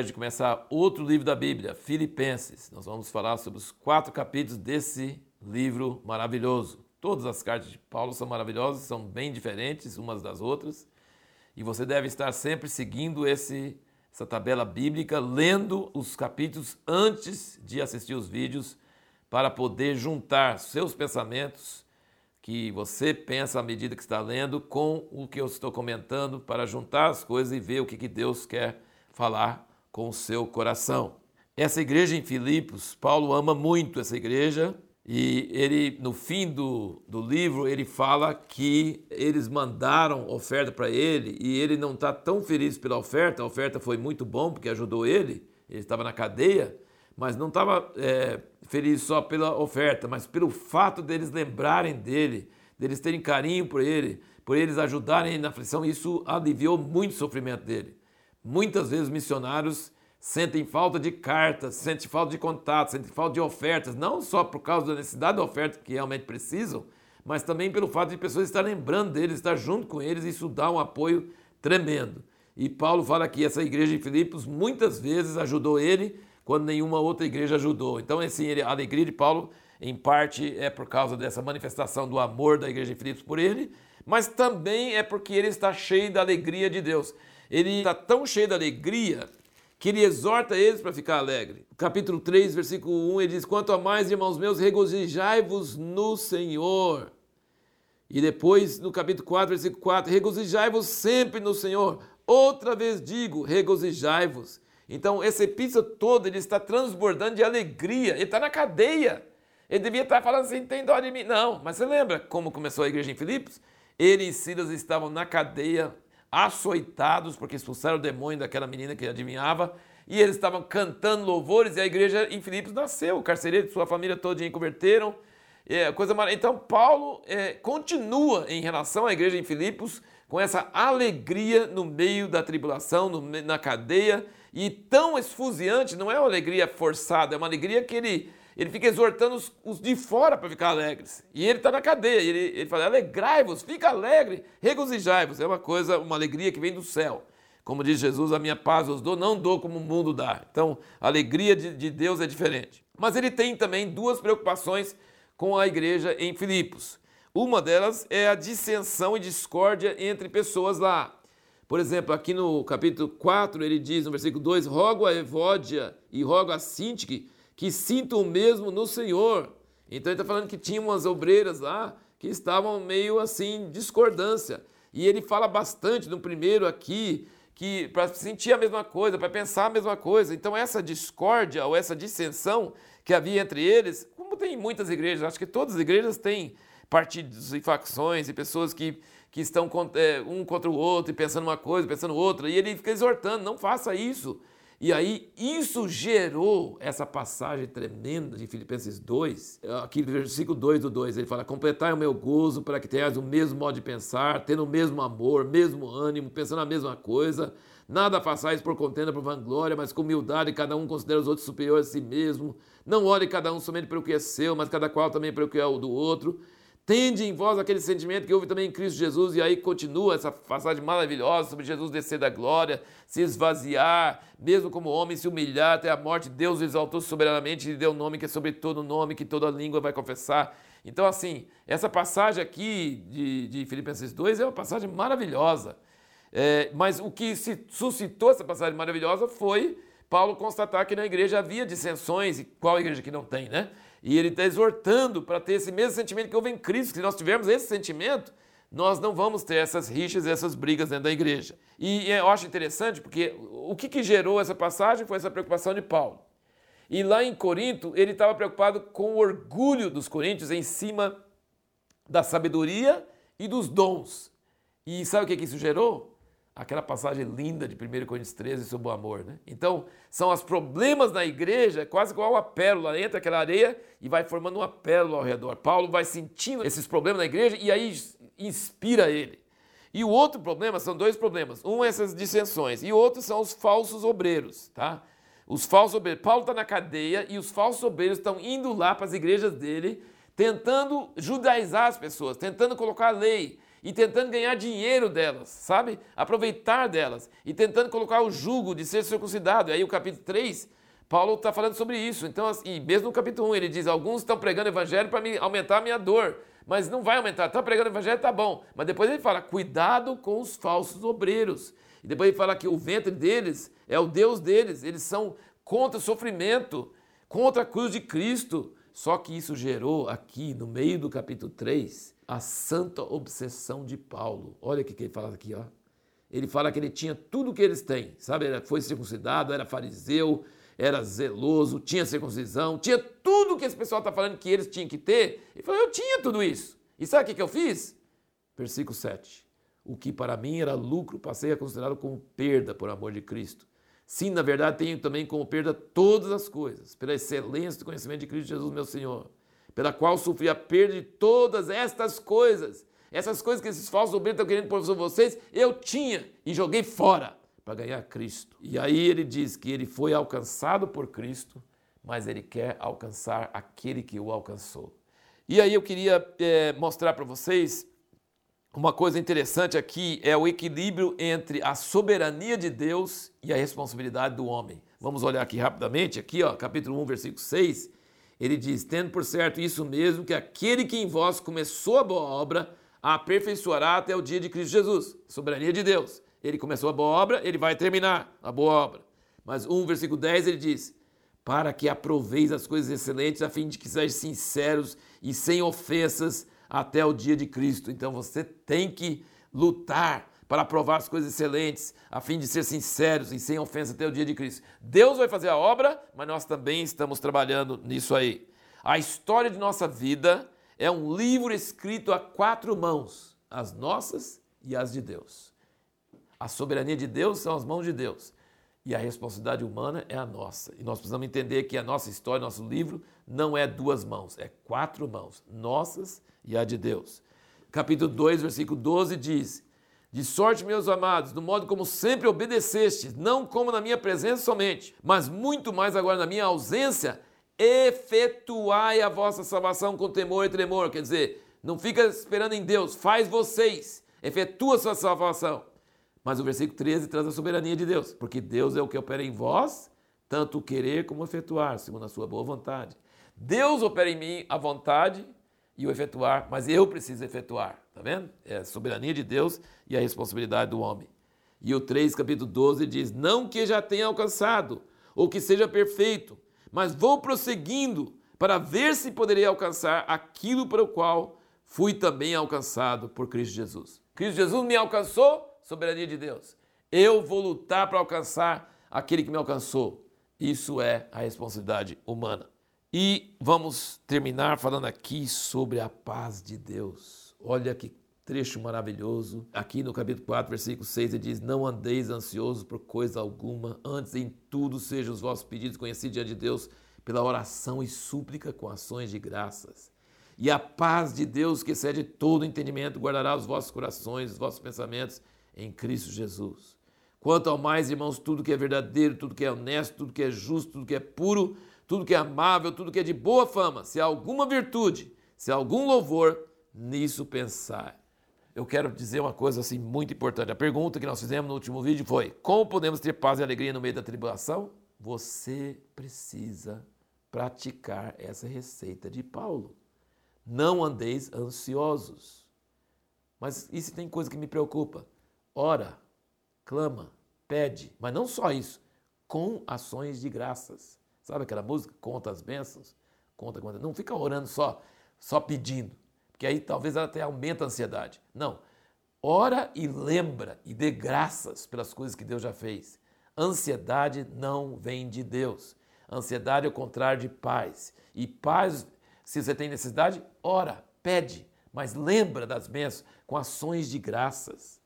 privilégio de começar outro livro da Bíblia, Filipenses. Nós vamos falar sobre os quatro capítulos desse livro maravilhoso. Todas as cartas de Paulo são maravilhosas, são bem diferentes umas das outras, e você deve estar sempre seguindo esse, essa tabela bíblica, lendo os capítulos antes de assistir os vídeos, para poder juntar seus pensamentos que você pensa à medida que está lendo com o que eu estou comentando, para juntar as coisas e ver o que, Deus quer falar com o seu coração. Essa igreja em Filipos, Paulo ama muito essa igreja e ele, no fim do, do livro, ele fala que eles mandaram oferta para ele e ele não está tão feliz pela oferta. A oferta foi muito bom porque ajudou ele, ele estava na cadeia, mas não estava é, feliz só pela oferta, mas pelo fato deles lembrarem dele, deles terem carinho por ele, por eles ajudarem ele na aflição. Isso aliviou muito o sofrimento dele. Muitas vezes missionários sentem falta de cartas, sentem falta de contato, sentem falta de ofertas, não só por causa da necessidade de oferta que realmente precisam, mas também pelo fato de pessoas estar lembrando deles, estar junto com eles, isso dá um apoio tremendo. E Paulo fala que essa igreja de Filipos muitas vezes ajudou ele quando nenhuma outra igreja ajudou. Então, assim, a alegria de Paulo, em parte, é por causa dessa manifestação do amor da igreja de Filipos por ele, mas também é porque ele está cheio da alegria de Deus ele está tão cheio de alegria que ele exorta eles para ficar alegre. Capítulo 3, versículo 1, ele diz: Quanto a mais, irmãos meus, regozijai-vos no Senhor. E depois, no capítulo 4, versículo 4, regozijai-vos sempre no Senhor. Outra vez digo, regozijai-vos. Então, essa epístola toda, ele está transbordando de alegria. Ele está na cadeia. Ele devia estar falando assim, tem dó de mim. Não, mas você lembra como começou a igreja em Filipos? Ele e Silas estavam na cadeia, açoitados porque expulsaram o demônio daquela menina que adivinhava, e eles estavam cantando louvores, e a igreja em Filipos nasceu, o carcereiro e sua família toda converteram. É, coisa mar... Então, Paulo é, continua em relação à igreja em Filipos com essa alegria no meio da tribulação, no, na cadeia, e tão esfuziante, não é uma alegria forçada, é uma alegria que ele ele fica exortando os, os de fora para ficar alegres. E ele está na cadeia. Ele, ele fala: alegrai-vos, fica alegre, regozijai-vos. É uma coisa, uma alegria que vem do céu. Como diz Jesus, a minha paz os dou, não dou como o mundo dá. Então, a alegria de, de Deus é diferente. Mas ele tem também duas preocupações com a igreja em Filipos. Uma delas é a dissensão e discórdia entre pessoas lá. Por exemplo, aqui no capítulo 4, ele diz no versículo 2: Rogo a Evódia e rogo a Sintique que sintam o mesmo no Senhor. Então ele está falando que tinha umas obreiras lá que estavam meio assim, discordância. E ele fala bastante no primeiro aqui, que para sentir a mesma coisa, para pensar a mesma coisa. Então essa discórdia ou essa dissensão que havia entre eles, como tem em muitas igrejas, acho que todas as igrejas têm partidos e facções e pessoas que, que estão é, um contra o outro e pensando uma coisa, pensando outra, e ele fica exortando, não faça isso. E aí, isso gerou essa passagem tremenda de Filipenses 2, aqui no versículo 2 do 2, ele fala: Completai o meu gozo para que tenhais o mesmo modo de pensar, tendo o mesmo amor, mesmo ânimo, pensando a mesma coisa. Nada façais por contenda, por vanglória, mas com humildade, cada um considera os outros superiores a si mesmo. Não olhe cada um somente pelo que é seu, mas cada qual também pelo que é o do outro. Tende em vós aquele sentimento que houve também em Cristo Jesus, e aí continua essa passagem maravilhosa sobre Jesus descer da glória, se esvaziar, mesmo como homem, se humilhar até a morte. Deus o exaltou soberanamente e deu um nome que é sobre todo nome, que toda língua vai confessar. Então, assim, essa passagem aqui de, de Filipenses 2 é uma passagem maravilhosa. É, mas o que se suscitou essa passagem maravilhosa foi Paulo constatar que na igreja havia dissensões, e qual igreja que não tem, né? E ele está exortando para ter esse mesmo sentimento que houve em Cristo. Se nós tivermos esse sentimento, nós não vamos ter essas rixas, essas brigas dentro da igreja. E eu acho interessante porque o que, que gerou essa passagem foi essa preocupação de Paulo. E lá em Corinto, ele estava preocupado com o orgulho dos coríntios em cima da sabedoria e dos dons. E sabe o que, que isso gerou? Aquela passagem linda de 1 Coríntios 13 sobre o amor. Né? Então, são os problemas na igreja, quase igual uma pérola, entra aquela areia e vai formando uma pérola ao redor. Paulo vai sentindo esses problemas na igreja e aí inspira ele. E o outro problema, são dois problemas. Um é essas dissensões e o outro são os falsos obreiros, tá? Os falsos obreiros. Paulo está na cadeia e os falsos obreiros estão indo lá para as igrejas dele, tentando judaizar as pessoas, tentando colocar a lei, e tentando ganhar dinheiro delas, sabe? Aproveitar delas e tentando colocar o jugo de ser circuncidado. E aí o capítulo 3, Paulo está falando sobre isso. Então, e mesmo no capítulo 1, ele diz: alguns estão pregando evangelho para aumentar a minha dor. Mas não vai aumentar, está pregando evangelho, tá bom. Mas depois ele fala: cuidado com os falsos obreiros. E depois ele fala que o ventre deles é o Deus deles, eles são contra o sofrimento, contra a cruz de Cristo. Só que isso gerou aqui, no meio do capítulo 3, a santa obsessão de Paulo. Olha o que ele fala aqui, ó. Ele fala que ele tinha tudo o que eles têm, sabe? Ele foi circuncidado, era fariseu, era zeloso, tinha circuncisão, tinha tudo que esse pessoal está falando que eles tinham que ter. Ele falou, eu tinha tudo isso. E sabe o que eu fiz? Versículo 7. O que para mim era lucro, passei a considerá-lo como perda por amor de Cristo. Sim, na verdade, tenho também como perda todas as coisas, pela excelência do conhecimento de Cristo Jesus, meu Senhor, pela qual sofri a perda de todas estas coisas. Essas coisas que esses falsos obreiros estão querendo pôr sobre vocês, eu tinha e joguei fora para ganhar Cristo. E aí ele diz que ele foi alcançado por Cristo, mas ele quer alcançar aquele que o alcançou. E aí eu queria é, mostrar para vocês uma coisa interessante aqui é o equilíbrio entre a soberania de Deus e a responsabilidade do homem. Vamos olhar aqui rapidamente, aqui, ó, capítulo 1, versículo 6. Ele diz: Tendo por certo isso mesmo, que aquele que em vós começou a boa obra, a aperfeiçoará até o dia de Cristo Jesus. Soberania de Deus. Ele começou a boa obra, ele vai terminar a boa obra. Mas 1, versículo 10, ele diz: Para que aproveis as coisas excelentes, a fim de que sejais sinceros e sem ofensas até o dia de Cristo. Então você tem que lutar para provar as coisas excelentes, a fim de ser sinceros e sem ofensa até o dia de Cristo. Deus vai fazer a obra, mas nós também estamos trabalhando nisso aí. A história de nossa vida é um livro escrito a quatro mãos, as nossas e as de Deus. A soberania de Deus são as mãos de Deus. E a responsabilidade humana é a nossa. E nós precisamos entender que a nossa história, nosso livro, não é duas mãos, é quatro mãos, nossas e a de Deus. Capítulo 2, versículo 12 diz: De sorte, meus amados, do modo como sempre obedecestes, não como na minha presença somente, mas muito mais agora na minha ausência, efetuai a vossa salvação com temor e tremor. Quer dizer, não fica esperando em Deus, faz vocês, efetua sua salvação. Mas o versículo 13 traz a soberania de Deus, porque Deus é o que opera em vós, tanto querer como efetuar, segundo a sua boa vontade. Deus opera em mim a vontade e o efetuar, mas eu preciso efetuar, tá vendo? É a soberania de Deus e a responsabilidade do homem. E o 3, capítulo 12 diz: Não que já tenha alcançado, ou que seja perfeito, mas vou prosseguindo para ver se poderei alcançar aquilo para o qual fui também alcançado por Cristo Jesus. Cristo Jesus me alcançou, soberania de Deus. Eu vou lutar para alcançar aquele que me alcançou. Isso é a responsabilidade humana. E vamos terminar falando aqui sobre a paz de Deus. Olha que trecho maravilhoso. Aqui no capítulo 4, versículo 6, ele diz: Não andeis ansiosos por coisa alguma, antes em tudo sejam os vossos pedidos conhecidos diante de Deus pela oração e súplica com ações de graças. E a paz de Deus, que excede todo entendimento, guardará os vossos corações, os vossos pensamentos em Cristo Jesus. Quanto ao mais, irmãos, tudo que é verdadeiro, tudo que é honesto, tudo que é justo, tudo que é puro, tudo que é amável, tudo que é de boa fama, se há alguma virtude, se há algum louvor, nisso pensar. Eu quero dizer uma coisa assim muito importante. A pergunta que nós fizemos no último vídeo foi: como podemos ter paz e alegria no meio da tribulação? Você precisa praticar essa receita de Paulo. Não andeis ansiosos. Mas isso tem coisa que me preocupa. Ora, clama, pede, mas não só isso, com ações de graças. Sabe aquela música? Conta as bênçãos, conta, conta. Não fica orando só, só pedindo, porque aí talvez ela até aumenta a ansiedade. Não. Ora e lembra e dê graças pelas coisas que Deus já fez. Ansiedade não vem de Deus. Ansiedade é o contrário de paz. E paz, se você tem necessidade, ora, pede, mas lembra das bênçãos com ações de graças.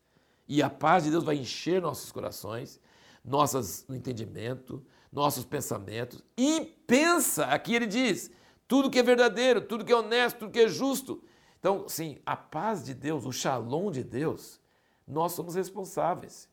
E a paz de Deus vai encher nossos corações, nosso entendimento, nossos pensamentos e pensa, aqui ele diz, tudo que é verdadeiro, tudo que é honesto, tudo que é justo. Então, sim, a paz de Deus, o shalom de Deus, nós somos responsáveis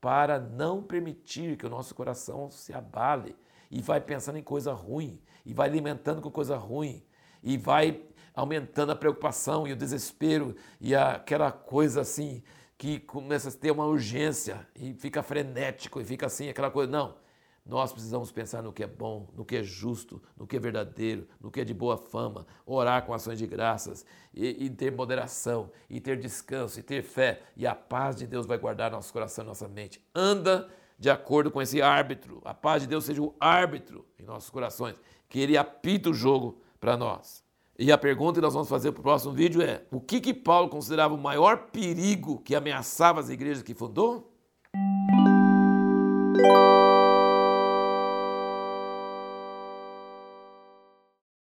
para não permitir que o nosso coração se abale e vai pensando em coisa ruim, e vai alimentando com coisa ruim, e vai aumentando a preocupação e o desespero e aquela coisa assim que começa a ter uma urgência e fica frenético e fica assim, aquela coisa. Não. Nós precisamos pensar no que é bom, no que é justo, no que é verdadeiro, no que é de boa fama, orar com ações de graças e, e ter moderação, e ter descanso, e ter fé, e a paz de Deus vai guardar nosso coração e nossa mente. Anda de acordo com esse árbitro. A paz de Deus seja o árbitro em nossos corações, que ele apita o jogo para nós. E a pergunta que nós vamos fazer para o próximo vídeo é: o que, que Paulo considerava o maior perigo que ameaçava as igrejas que fundou?